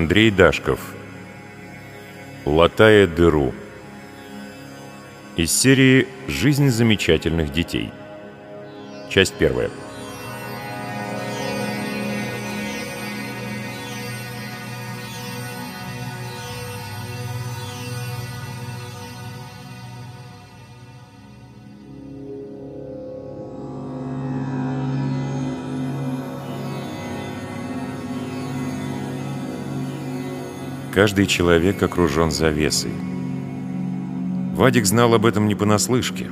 Андрей Дашков. «Латая дыру» Из серии «Жизнь замечательных детей» Часть первая Каждый человек окружен завесой. Вадик знал об этом не понаслышке.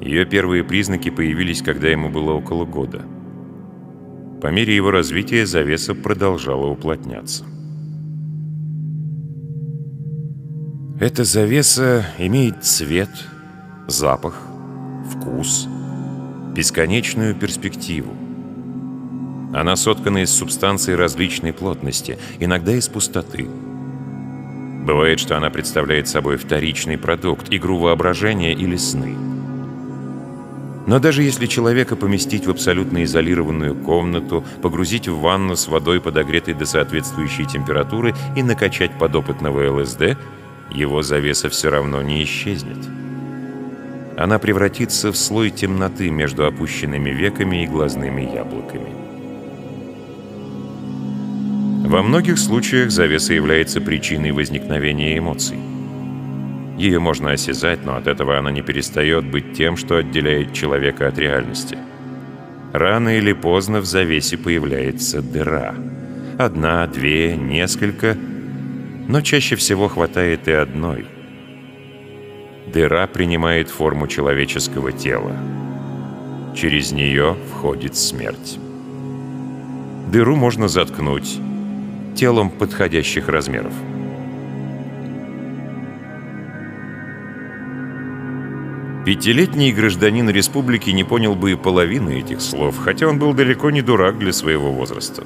Ее первые признаки появились, когда ему было около года. По мере его развития завеса продолжала уплотняться. Эта завеса имеет цвет, запах, вкус, бесконечную перспективу. Она соткана из субстанций различной плотности, иногда из пустоты. Бывает, что она представляет собой вторичный продукт, игру воображения или сны. Но даже если человека поместить в абсолютно изолированную комнату, погрузить в ванну с водой, подогретой до соответствующей температуры, и накачать подопытного ЛСД, его завеса все равно не исчезнет. Она превратится в слой темноты между опущенными веками и глазными яблоками. Во многих случаях завеса является причиной возникновения эмоций. Ее можно осязать, но от этого она не перестает быть тем, что отделяет человека от реальности. Рано или поздно в завесе появляется дыра. Одна, две, несколько, но чаще всего хватает и одной. Дыра принимает форму человеческого тела. Через нее входит смерть. Дыру можно заткнуть, телом подходящих размеров. Пятилетний гражданин республики не понял бы и половины этих слов, хотя он был далеко не дурак для своего возраста.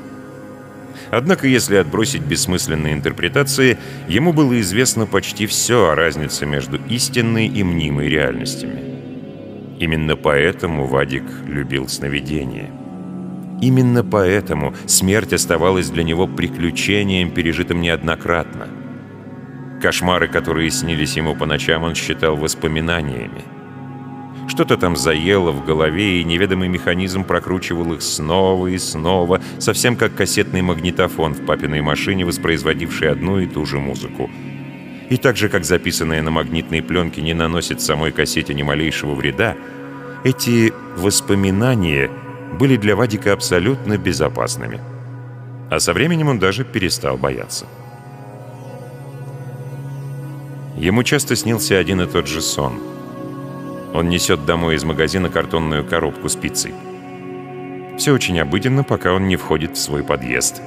Однако, если отбросить бессмысленные интерпретации, ему было известно почти все о разнице между истинной и мнимой реальностями. Именно поэтому Вадик любил сновидения. Именно поэтому смерть оставалась для него приключением, пережитым неоднократно. Кошмары, которые снились ему по ночам, он считал воспоминаниями. Что-то там заело в голове, и неведомый механизм прокручивал их снова и снова, совсем как кассетный магнитофон в папиной машине, воспроизводивший одну и ту же музыку. И так же, как записанное на магнитной пленке не наносит самой кассете ни малейшего вреда, эти воспоминания — были для Вадика абсолютно безопасными. А со временем он даже перестал бояться. Ему часто снился один и тот же сон. Он несет домой из магазина картонную коробку с пиццей. Все очень обыденно, пока он не входит в свой подъезд.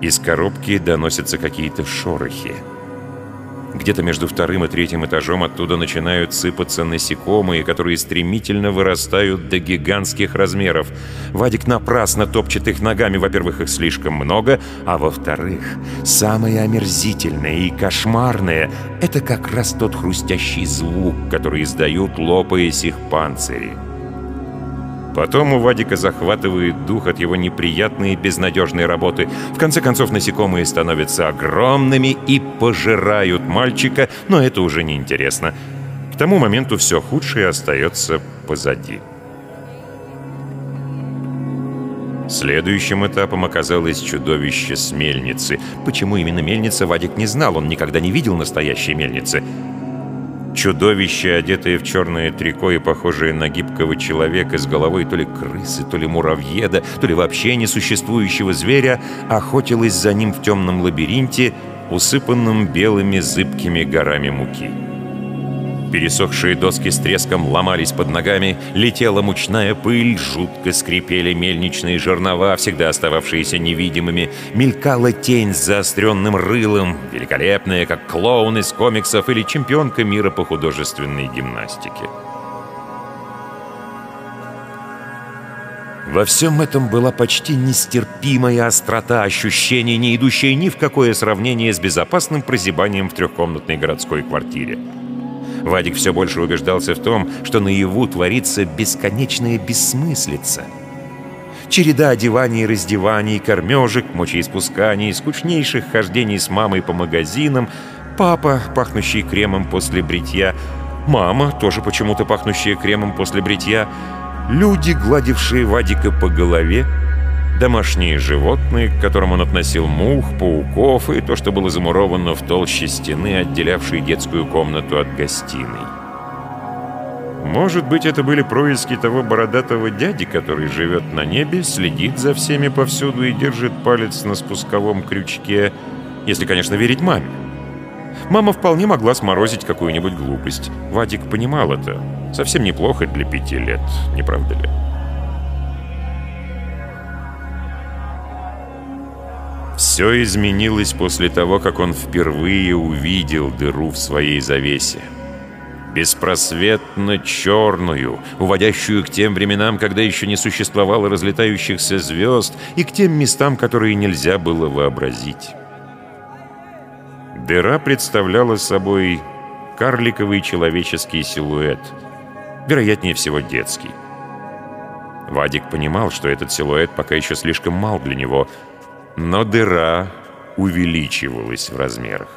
Из коробки доносятся какие-то шорохи. Где-то между вторым и третьим этажом оттуда начинают сыпаться насекомые, которые стремительно вырастают до гигантских размеров. Вадик напрасно топчет их ногами. Во-первых, их слишком много, а во-вторых, самое омерзительное и кошмарное — это как раз тот хрустящий звук, который издают, лопаясь их панцири. Потом у Вадика захватывает дух от его неприятной и безнадежной работы. В конце концов, насекомые становятся огромными и пожирают мальчика, но это уже не интересно. К тому моменту все худшее остается позади. Следующим этапом оказалось чудовище с мельницы. Почему именно мельница, Вадик не знал, он никогда не видел настоящей мельницы. Чудовище, одетое в черное трико и похожее на гибкого человека с головой то ли крысы, то ли муравьеда, то ли вообще несуществующего зверя, охотилось за ним в темном лабиринте, усыпанном белыми зыбкими горами муки. Пересохшие доски с треском ломались под ногами, летела мучная пыль, жутко скрипели мельничные жернова, всегда остававшиеся невидимыми, мелькала тень с заостренным рылом, великолепная, как клоун из комиксов или чемпионка мира по художественной гимнастике. Во всем этом была почти нестерпимая острота ощущений, не идущая ни в какое сравнение с безопасным прозябанием в трехкомнатной городской квартире. Вадик все больше убеждался в том, что наяву творится бесконечная бессмыслица. Череда одеваний и раздеваний, кормежек, мочеиспусканий, скучнейших хождений с мамой по магазинам, папа, пахнущий кремом после бритья, мама, тоже почему-то пахнущая кремом после бритья, люди, гладившие Вадика по голове, домашние животные, к которым он относил мух, пауков и то, что было замуровано в толще стены, отделявшей детскую комнату от гостиной. Может быть, это были происки того бородатого дяди, который живет на небе, следит за всеми повсюду и держит палец на спусковом крючке, если, конечно, верить маме. Мама вполне могла сморозить какую-нибудь глупость. Вадик понимал это. Совсем неплохо для пяти лет, не правда ли? Все изменилось после того, как он впервые увидел дыру в своей завесе. Беспросветно черную, уводящую к тем временам, когда еще не существовало разлетающихся звезд, и к тем местам, которые нельзя было вообразить. Дыра представляла собой карликовый человеческий силуэт, вероятнее всего детский. Вадик понимал, что этот силуэт пока еще слишком мал для него, но дыра увеличивалась в размерах.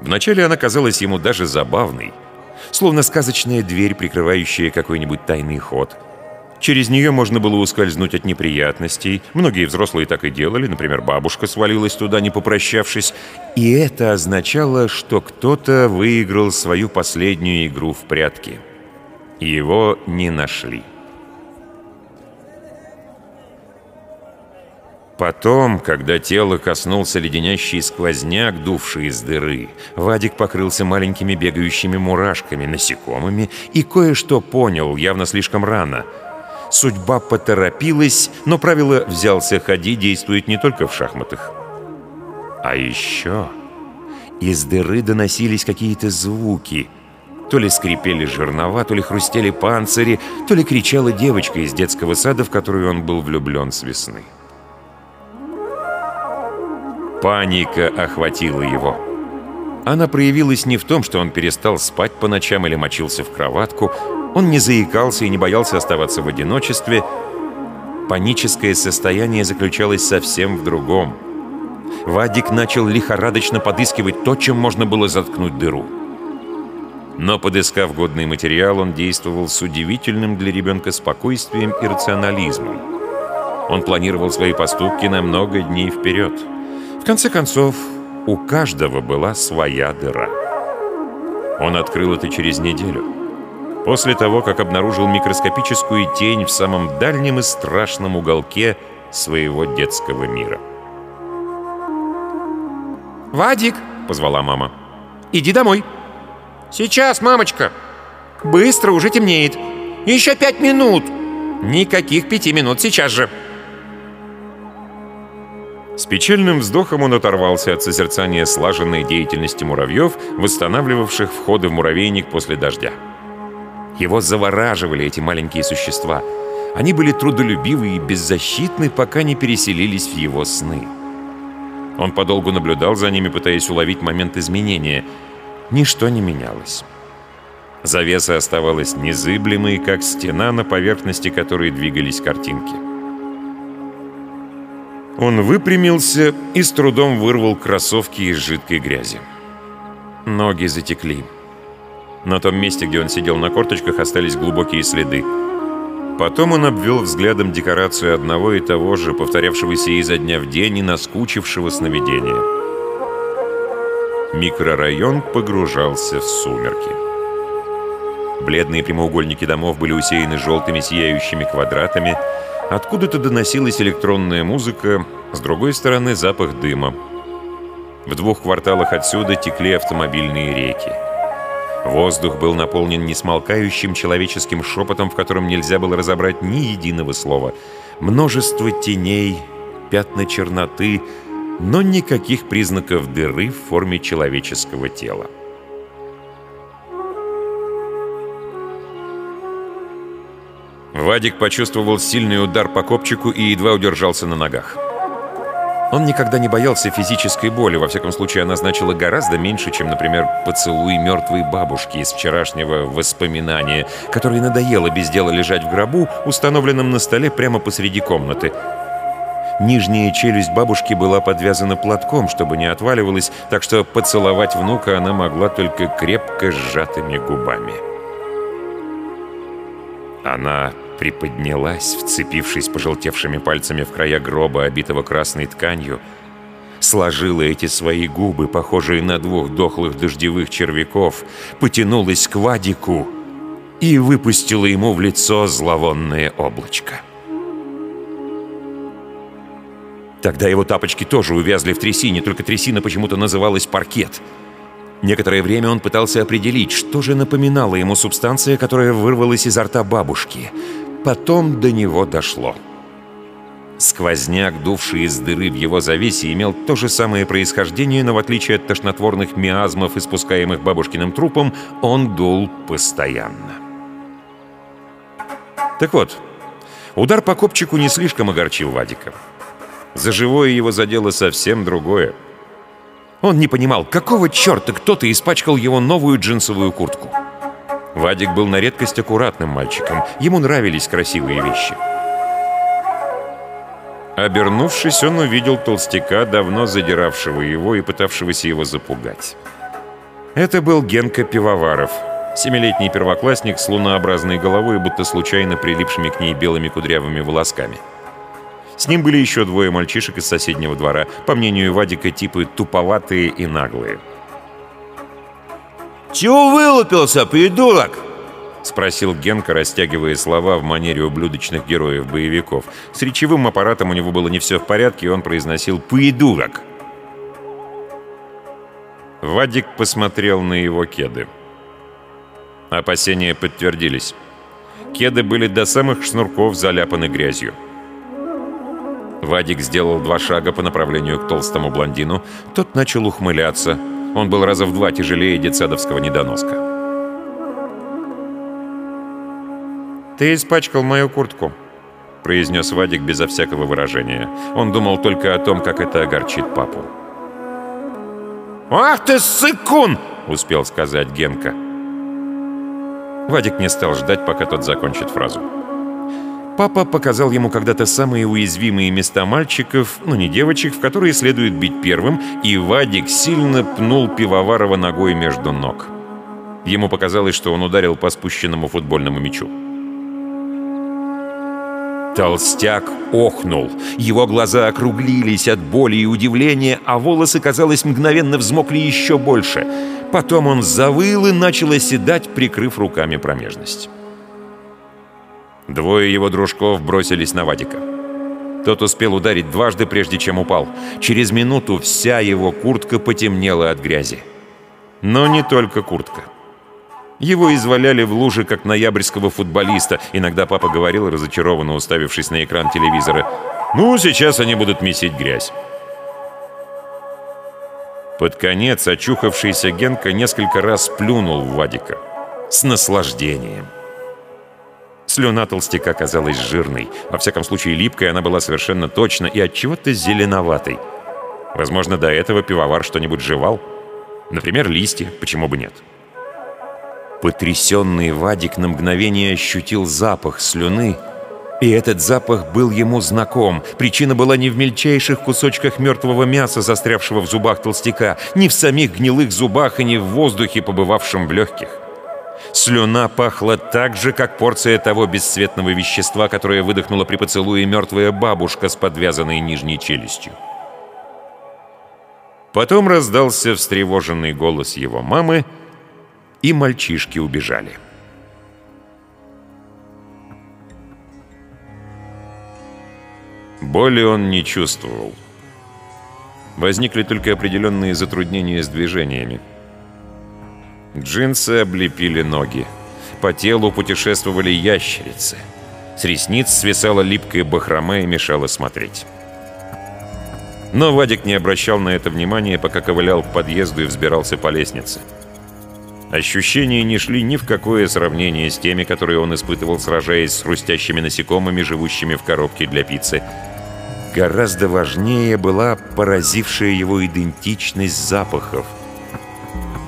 Вначале она казалась ему даже забавной, словно сказочная дверь, прикрывающая какой-нибудь тайный ход. Через нее можно было ускользнуть от неприятностей. Многие взрослые так и делали, например, бабушка свалилась туда, не попрощавшись. И это означало, что кто-то выиграл свою последнюю игру в прятки. Его не нашли. Потом, когда тело коснулся леденящий сквозняк, дувший из дыры, Вадик покрылся маленькими бегающими мурашками, насекомыми и кое-что понял, явно слишком рано. Судьба поторопилась, но правило «взялся, ходи» действует не только в шахматах. А еще из дыры доносились какие-то звуки. То ли скрипели жернова, то ли хрустели панцири, то ли кричала девочка из детского сада, в которую он был влюблен с весны. Паника охватила его. Она проявилась не в том, что он перестал спать по ночам или мочился в кроватку. Он не заикался и не боялся оставаться в одиночестве. Паническое состояние заключалось совсем в другом. Вадик начал лихорадочно подыскивать то, чем можно было заткнуть дыру. Но, подыскав годный материал, он действовал с удивительным для ребенка спокойствием и рационализмом. Он планировал свои поступки на много дней вперед конце концов, у каждого была своя дыра. Он открыл это через неделю. После того, как обнаружил микроскопическую тень в самом дальнем и страшном уголке своего детского мира. «Вадик!» — позвала мама. «Иди домой!» «Сейчас, мамочка!» «Быстро, уже темнеет!» «Еще пять минут!» «Никаких пяти минут, сейчас же!» С печальным вздохом он оторвался от созерцания слаженной деятельности муравьев, восстанавливавших входы в муравейник после дождя. Его завораживали эти маленькие существа. Они были трудолюбивы и беззащитны, пока не переселились в его сны. Он подолгу наблюдал за ними, пытаясь уловить момент изменения. Ничто не менялось. Завеса оставалась незыблемой, как стена, на поверхности которой двигались картинки. Он выпрямился и с трудом вырвал кроссовки из жидкой грязи. Ноги затекли. На том месте, где он сидел на корточках, остались глубокие следы. Потом он обвел взглядом декорацию одного и того же, повторявшегося изо дня в день и наскучившего сновидения. Микрорайон погружался в сумерки. Бледные прямоугольники домов были усеяны желтыми сияющими квадратами, Откуда-то доносилась электронная музыка, с другой стороны запах дыма. В двух кварталах отсюда текли автомобильные реки. Воздух был наполнен несмолкающим человеческим шепотом, в котором нельзя было разобрать ни единого слова. Множество теней, пятна черноты, но никаких признаков дыры в форме человеческого тела. Вадик почувствовал сильный удар по копчику и едва удержался на ногах. Он никогда не боялся физической боли, во всяком случае она значила гораздо меньше, чем, например, поцелуй мертвой бабушки из вчерашнего воспоминания, которой надоело без дела лежать в гробу, установленном на столе прямо посреди комнаты. Нижняя челюсть бабушки была подвязана платком, чтобы не отваливалась, так что поцеловать внука она могла только крепко сжатыми губами. Она приподнялась, вцепившись пожелтевшими пальцами в края гроба, обитого красной тканью, сложила эти свои губы, похожие на двух дохлых дождевых червяков, потянулась к Вадику и выпустила ему в лицо зловонное облачко. Тогда его тапочки тоже увязли в трясине, только трясина почему-то называлась паркет. Некоторое время он пытался определить, что же напоминала ему субстанция, которая вырвалась изо рта бабушки — Потом до него дошло. Сквозняк, дувший из дыры в его завесе, имел то же самое происхождение, но в отличие от тошнотворных миазмов, испускаемых бабушкиным трупом, он дул постоянно. Так вот, удар по копчику не слишком огорчил Вадика. За живое его задело совсем другое. Он не понимал, какого черта кто-то испачкал его новую джинсовую куртку. Вадик был на редкость аккуратным мальчиком. Ему нравились красивые вещи. Обернувшись, он увидел толстяка, давно задиравшего его и пытавшегося его запугать. Это был Генка Пивоваров, семилетний первоклассник с лунообразной головой, будто случайно прилипшими к ней белыми кудрявыми волосками. С ним были еще двое мальчишек из соседнего двора, по мнению Вадика, типы туповатые и наглые. «Чего вылупился, придурок?» — спросил Генка, растягивая слова в манере ублюдочных героев-боевиков. С речевым аппаратом у него было не все в порядке, и он произносил «придурок». Вадик посмотрел на его кеды. Опасения подтвердились. Кеды были до самых шнурков заляпаны грязью. Вадик сделал два шага по направлению к толстому блондину. Тот начал ухмыляться — он был раза в два тяжелее детсадовского недоноска. «Ты испачкал мою куртку», — произнес Вадик безо всякого выражения. Он думал только о том, как это огорчит папу. «Ах ты, сыкун!» — успел сказать Генка. Вадик не стал ждать, пока тот закончит фразу. Папа показал ему когда-то самые уязвимые места мальчиков, ну не девочек, в которые следует бить первым, и Вадик сильно пнул Пивоварова ногой между ног. Ему показалось, что он ударил по спущенному футбольному мячу. Толстяк охнул. Его глаза округлились от боли и удивления, а волосы, казалось, мгновенно взмокли еще больше. Потом он завыл и начал оседать, прикрыв руками промежность. Двое его дружков бросились на Вадика. Тот успел ударить дважды, прежде чем упал. Через минуту вся его куртка потемнела от грязи. Но не только куртка. Его изваляли в луже, как ноябрьского футболиста. Иногда папа говорил, разочарованно уставившись на экран телевизора, «Ну, сейчас они будут месить грязь». Под конец очухавшийся Генка несколько раз плюнул в Вадика. С наслаждением. Слюна толстяка казалась жирной. Во всяком случае, липкой она была совершенно точно и от чего-то зеленоватой. Возможно, до этого пивовар что-нибудь жевал. Например, листья, почему бы нет. Потрясенный Вадик на мгновение ощутил запах слюны, и этот запах был ему знаком. Причина была не в мельчайших кусочках мертвого мяса, застрявшего в зубах толстяка, не в самих гнилых зубах и не в воздухе, побывавшем в легких. Слюна пахла так же, как порция того бесцветного вещества, которое выдохнула при поцелуе мертвая бабушка с подвязанной нижней челюстью. Потом раздался встревоженный голос его мамы, и мальчишки убежали. Боли он не чувствовал. Возникли только определенные затруднения с движениями. Джинсы облепили ноги. По телу путешествовали ящерицы. С ресниц свисала липкая бахрома и мешала смотреть. Но Вадик не обращал на это внимания, пока ковылял к подъезду и взбирался по лестнице. Ощущения не шли ни в какое сравнение с теми, которые он испытывал, сражаясь с хрустящими насекомыми, живущими в коробке для пиццы. Гораздо важнее была поразившая его идентичность запахов.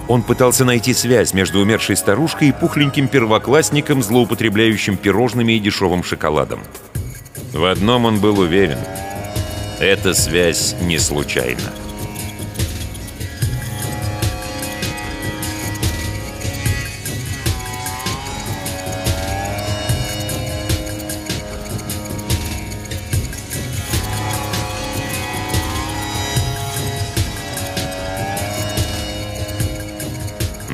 Он пытался найти связь между умершей старушкой и пухленьким первоклассником, злоупотребляющим пирожными и дешевым шоколадом. В одном он был уверен. Эта связь не случайна.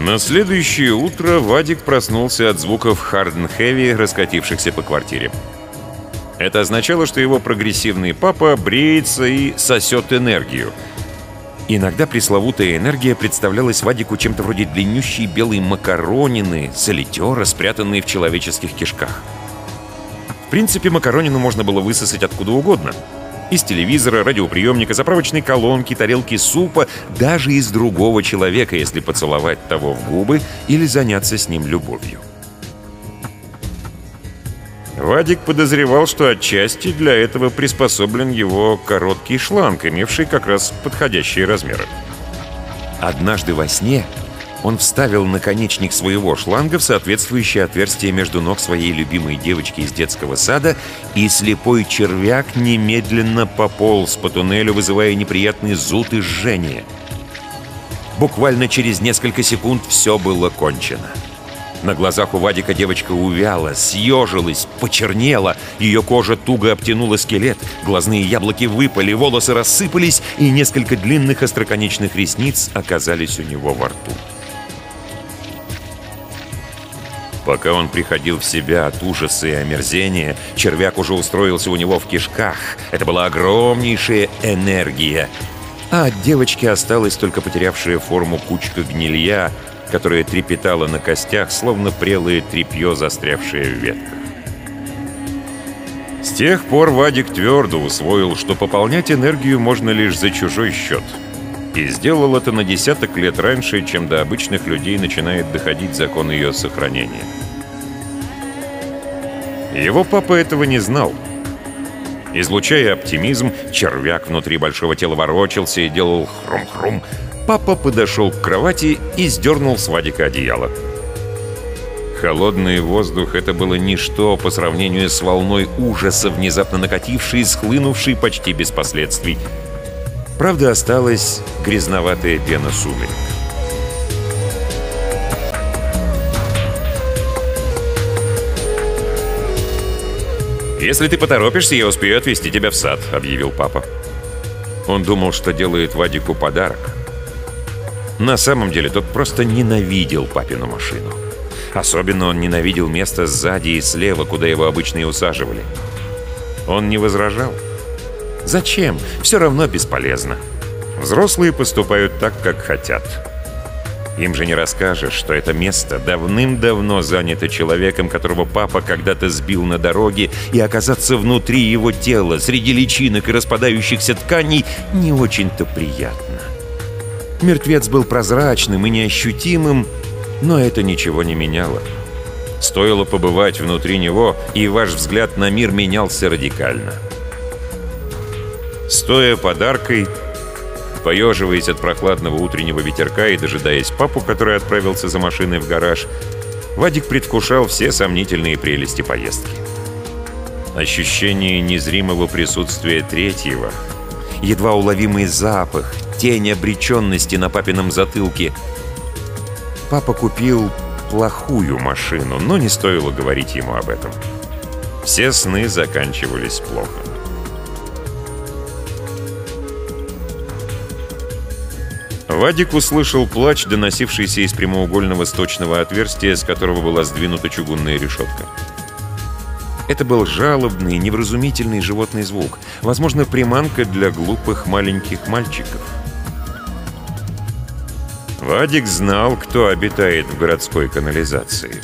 На следующее утро Вадик проснулся от звуков Харден Хэви, раскатившихся по квартире. Это означало, что его прогрессивный папа бреется и сосет энергию. Иногда пресловутая энергия представлялась Вадику чем-то вроде длиннющей белой макаронины, солитера, спрятанной в человеческих кишках. В принципе, макаронину можно было высосать откуда угодно — из телевизора, радиоприемника, заправочной колонки, тарелки супа, даже из другого человека, если поцеловать того в губы или заняться с ним любовью. Вадик подозревал, что отчасти для этого приспособлен его короткий шланг, имевший как раз подходящие размеры. Однажды во сне он вставил наконечник своего шланга в соответствующее отверстие между ног своей любимой девочки из детского сада, и слепой червяк немедленно пополз по туннелю, вызывая неприятный зуд и жжение. Буквально через несколько секунд все было кончено. На глазах у Вадика девочка увяла, съежилась, почернела. Ее кожа туго обтянула скелет, глазные яблоки выпали, волосы рассыпались, и несколько длинных остроконечных ресниц оказались у него во рту. Пока он приходил в себя от ужаса и омерзения, червяк уже устроился у него в кишках. Это была огромнейшая энергия. А от девочки осталась только потерявшая форму кучка гнилья, которая трепетала на костях, словно прелое тряпье, застрявшее в ветках. С тех пор Вадик твердо усвоил, что пополнять энергию можно лишь за чужой счет. И сделал это на десяток лет раньше, чем до обычных людей начинает доходить закон ее сохранения. Его папа этого не знал. Излучая оптимизм, червяк внутри большого тела ворочался и делал хрум-хрум. Папа подошел к кровати и сдернул с Вадика одеяло. Холодный воздух — это было ничто по сравнению с волной ужаса, внезапно накатившей и схлынувшей почти без последствий. Правда, осталась грязноватая пена сумерек. «Если ты поторопишься, я успею отвезти тебя в сад», — объявил папа. Он думал, что делает Вадику подарок. На самом деле тот просто ненавидел папину машину. Особенно он ненавидел место сзади и слева, куда его обычно и усаживали. Он не возражал. Зачем? Все равно бесполезно. Взрослые поступают так, как хотят. Им же не расскажешь, что это место давным-давно занято человеком, которого папа когда-то сбил на дороге, и оказаться внутри его тела, среди личинок и распадающихся тканей, не очень-то приятно. Мертвец был прозрачным и неощутимым, но это ничего не меняло. Стоило побывать внутри него, и ваш взгляд на мир менялся радикально. Стоя подаркой, Поеживаясь от прохладного утреннего ветерка и дожидаясь папу, который отправился за машиной в гараж, Вадик предвкушал все сомнительные прелести поездки. Ощущение незримого присутствия третьего, едва уловимый запах, тень обреченности на папином затылке. Папа купил плохую машину, но не стоило говорить ему об этом. Все сны заканчивались плохо. Вадик услышал плач, доносившийся из прямоугольного сточного отверстия, с которого была сдвинута чугунная решетка. Это был жалобный, невразумительный животный звук. Возможно, приманка для глупых маленьких мальчиков. Вадик знал, кто обитает в городской канализации.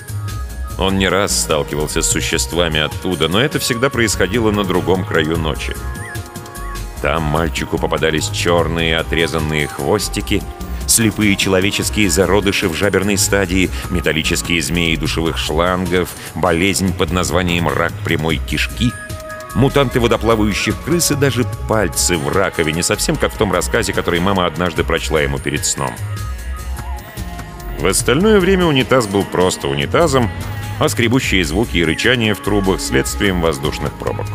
Он не раз сталкивался с существами оттуда, но это всегда происходило на другом краю ночи. Там мальчику попадались черные отрезанные хвостики, слепые человеческие зародыши в жаберной стадии, металлические змеи душевых шлангов, болезнь под названием рак прямой кишки. мутанты водоплавающих крыс и даже пальцы в раковине, совсем как в том рассказе, который мама однажды прочла ему перед сном. В остальное время унитаз был просто унитазом, а скребущие звуки и рычание в трубах — следствием воздушных пробок.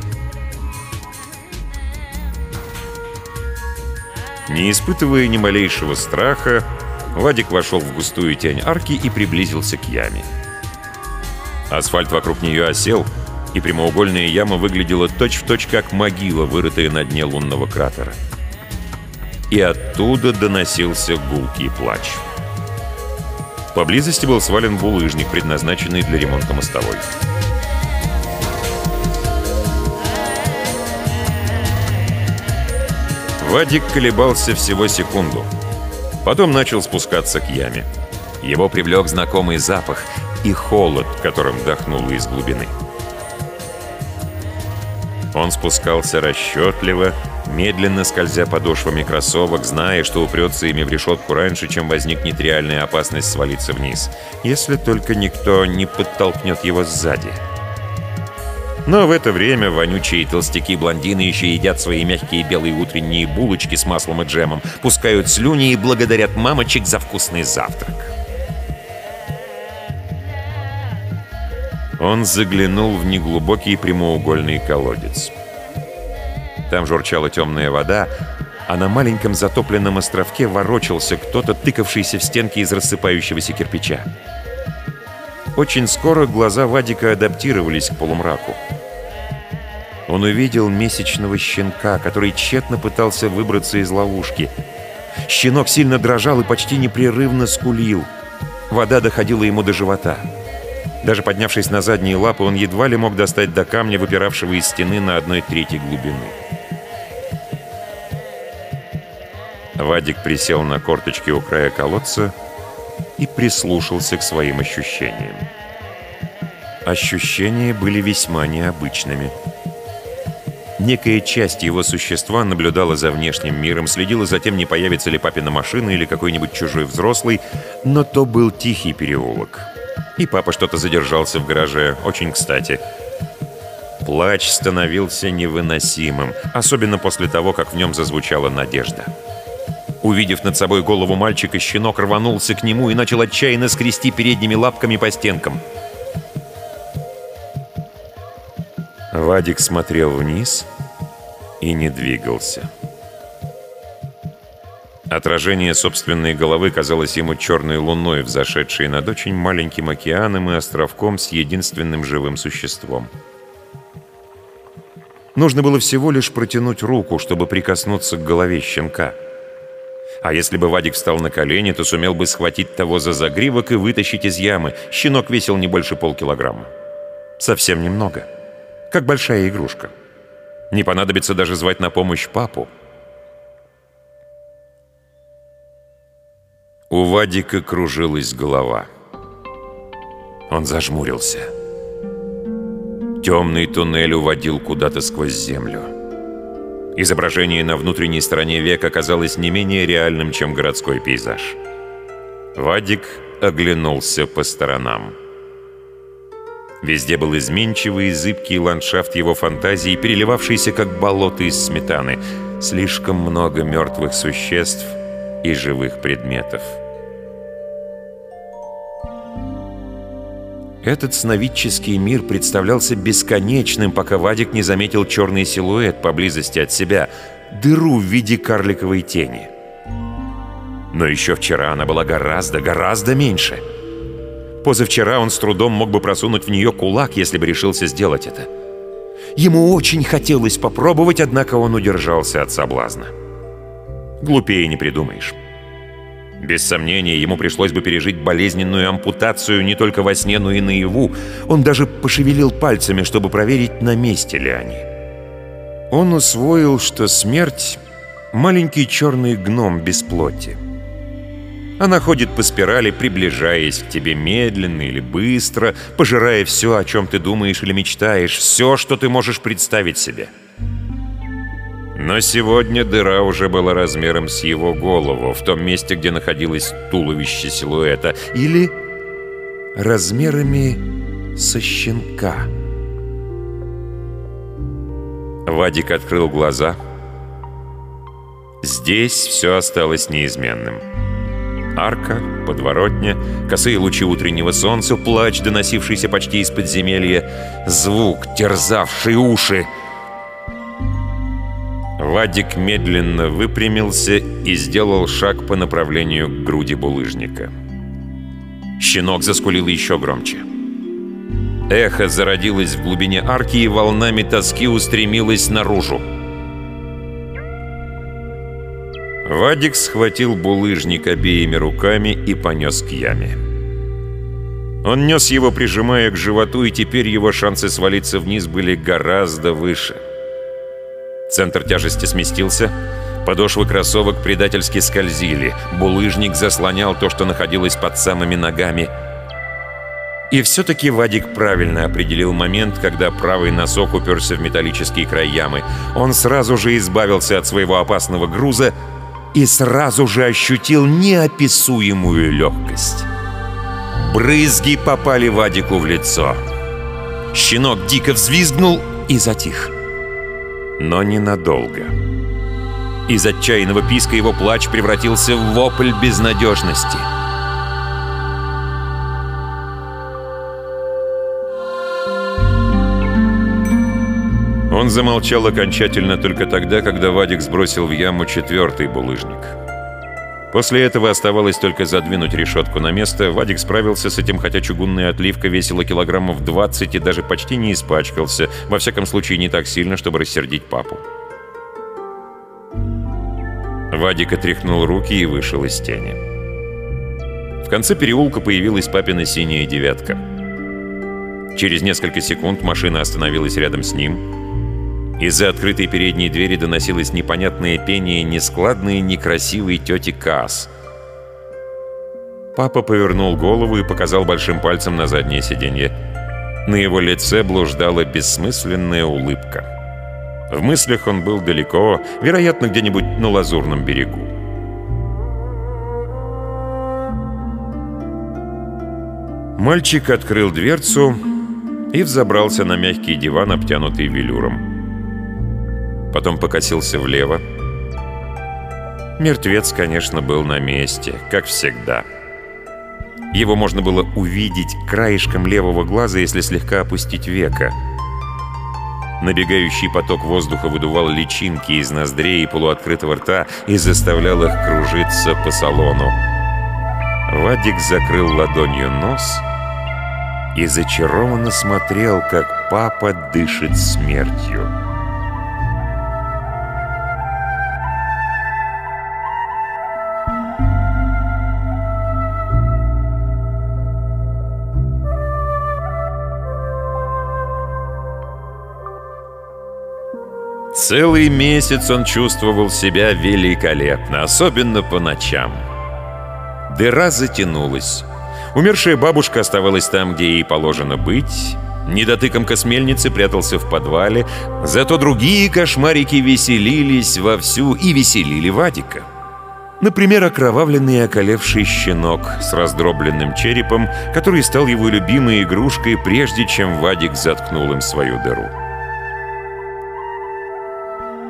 Не испытывая ни малейшего страха, Вадик вошел в густую тень арки и приблизился к яме. Асфальт вокруг нее осел, и прямоугольная яма выглядела точь-в-точь точь как могила, вырытая на дне лунного кратера. И оттуда доносился гулкий плач. Поблизости был свален булыжник, предназначенный для ремонта мостовой. Вадик колебался всего секунду. Потом начал спускаться к яме. Его привлек знакомый запах и холод, которым дохнуло из глубины. Он спускался расчетливо, медленно скользя подошвами кроссовок, зная, что упрется ими в решетку раньше, чем возникнет реальная опасность свалиться вниз, если только никто не подтолкнет его сзади. Но в это время вонючие толстяки-блондины еще едят свои мягкие белые утренние булочки с маслом и джемом, пускают слюни и благодарят мамочек за вкусный завтрак. Он заглянул в неглубокий прямоугольный колодец. Там журчала темная вода, а на маленьком затопленном островке ворочался кто-то, тыкавшийся в стенки из рассыпающегося кирпича. Очень скоро глаза Вадика адаптировались к полумраку. Он увидел месячного щенка, который тщетно пытался выбраться из ловушки. Щенок сильно дрожал и почти непрерывно скулил. Вода доходила ему до живота. Даже поднявшись на задние лапы, он едва ли мог достать до камня, выпиравшего из стены на одной трети глубины. Вадик присел на корточки у края колодца и прислушался к своим ощущениям. Ощущения были весьма необычными. Некая часть его существа наблюдала за внешним миром, следила за тем, не появится ли папина машина или какой-нибудь чужой взрослый, но то был тихий переулок. И папа что-то задержался в гараже, очень кстати. Плач становился невыносимым, особенно после того, как в нем зазвучала надежда. Увидев над собой голову мальчика, щенок рванулся к нему и начал отчаянно скрести передними лапками по стенкам. Вадик смотрел вниз и не двигался. Отражение собственной головы казалось ему черной луной, взошедшей над очень маленьким океаном и островком с единственным живым существом. Нужно было всего лишь протянуть руку, чтобы прикоснуться к голове щенка — а если бы Вадик встал на колени, то сумел бы схватить того за загривок и вытащить из ямы. Щенок весил не больше полкилограмма. Совсем немного. Как большая игрушка. Не понадобится даже звать на помощь папу. У Вадика кружилась голова. Он зажмурился. Темный туннель уводил куда-то сквозь землю. Изображение на внутренней стороне века казалось не менее реальным, чем городской пейзаж. Вадик оглянулся по сторонам. Везде был изменчивый и зыбкий ландшафт его фантазии, переливавшийся как болото из сметаны. Слишком много мертвых существ и живых предметов. Этот сновидческий мир представлялся бесконечным, пока Вадик не заметил черный силуэт поблизости от себя, дыру в виде карликовой тени. Но еще вчера она была гораздо, гораздо меньше. Позавчера он с трудом мог бы просунуть в нее кулак, если бы решился сделать это. Ему очень хотелось попробовать, однако он удержался от соблазна. Глупее не придумаешь. Без сомнения, ему пришлось бы пережить болезненную ампутацию не только во сне, но и наяву. Он даже пошевелил пальцами, чтобы проверить, на месте ли они. Он усвоил, что смерть — маленький черный гном без плоти. Она ходит по спирали, приближаясь к тебе медленно или быстро, пожирая все, о чем ты думаешь или мечтаешь, все, что ты можешь представить себе — но сегодня дыра уже была размером с его голову, в том месте, где находилось туловище силуэта, или размерами со щенка. Вадик открыл глаза. Здесь все осталось неизменным. Арка, подворотня, косые лучи утреннего солнца, плач, доносившийся почти из подземелья, звук, терзавший уши. Вадик медленно выпрямился и сделал шаг по направлению к груди булыжника. Щенок заскулил еще громче. Эхо зародилось в глубине арки и волнами тоски устремилось наружу. Вадик схватил булыжник обеими руками и понес к яме. Он нес его, прижимая к животу, и теперь его шансы свалиться вниз были гораздо выше. Центр тяжести сместился, подошвы кроссовок предательски скользили, булыжник заслонял то, что находилось под самыми ногами. И все-таки Вадик правильно определил момент, когда правый носок уперся в металлический край ямы. Он сразу же избавился от своего опасного груза и сразу же ощутил неописуемую легкость. Брызги попали Вадику в лицо. Щенок дико взвизгнул и затих. Но ненадолго. Из отчаянного писка его плач превратился в вопль безнадежности. Он замолчал окончательно только тогда, когда Вадик сбросил в яму четвертый булыжник. После этого оставалось только задвинуть решетку на место. Вадик справился с этим, хотя чугунная отливка весила килограммов 20 и даже почти не испачкался. Во всяком случае, не так сильно, чтобы рассердить папу. Вадик отряхнул руки и вышел из тени. В конце переулка появилась папина синяя девятка. Через несколько секунд машина остановилась рядом с ним — из-за открытой передней двери доносилось непонятное пение нескладной, некрасивой тети Касс. Папа повернул голову и показал большим пальцем на заднее сиденье. На его лице блуждала бессмысленная улыбка. В мыслях он был далеко, вероятно, где-нибудь на Лазурном берегу. Мальчик открыл дверцу и взобрался на мягкий диван, обтянутый велюром потом покосился влево. Мертвец, конечно, был на месте, как всегда. Его можно было увидеть краешком левого глаза, если слегка опустить века. Набегающий поток воздуха выдувал личинки из ноздрей и полуоткрытого рта и заставлял их кружиться по салону. Вадик закрыл ладонью нос и зачарованно смотрел, как папа дышит смертью. Целый месяц он чувствовал себя великолепно, особенно по ночам. Дыра затянулась. Умершая бабушка оставалась там, где ей положено быть. Недотыкомка с мельницы прятался в подвале. Зато другие кошмарики веселились вовсю и веселили Вадика. Например, окровавленный и околевший щенок с раздробленным черепом, который стал его любимой игрушкой, прежде чем Вадик заткнул им свою дыру.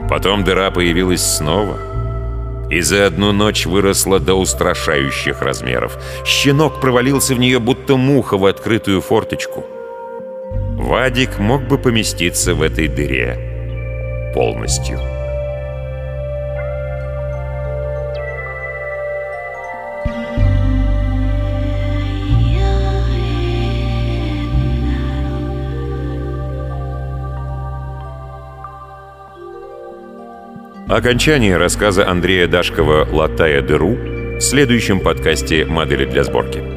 Потом дыра появилась снова. И за одну ночь выросла до устрашающих размеров. Щенок провалился в нее, будто муха в открытую форточку. Вадик мог бы поместиться в этой дыре полностью. Окончание рассказа Андрея Дашкова «Латая дыру» в следующем подкасте «Модели для сборки».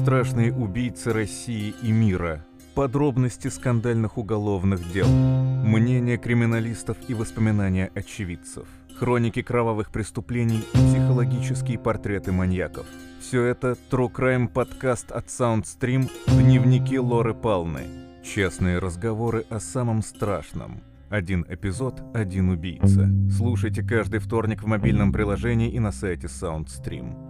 Страшные убийцы России и мира, подробности скандальных уголовных дел, мнения криминалистов и воспоминания очевидцев, хроники кровавых преступлений и психологические портреты маньяков. Все это True Crime подкаст от Soundstream «Дневники Лоры Палны». Честные разговоры о самом страшном. Один эпизод, один убийца. Слушайте каждый вторник в мобильном приложении и на сайте Soundstream.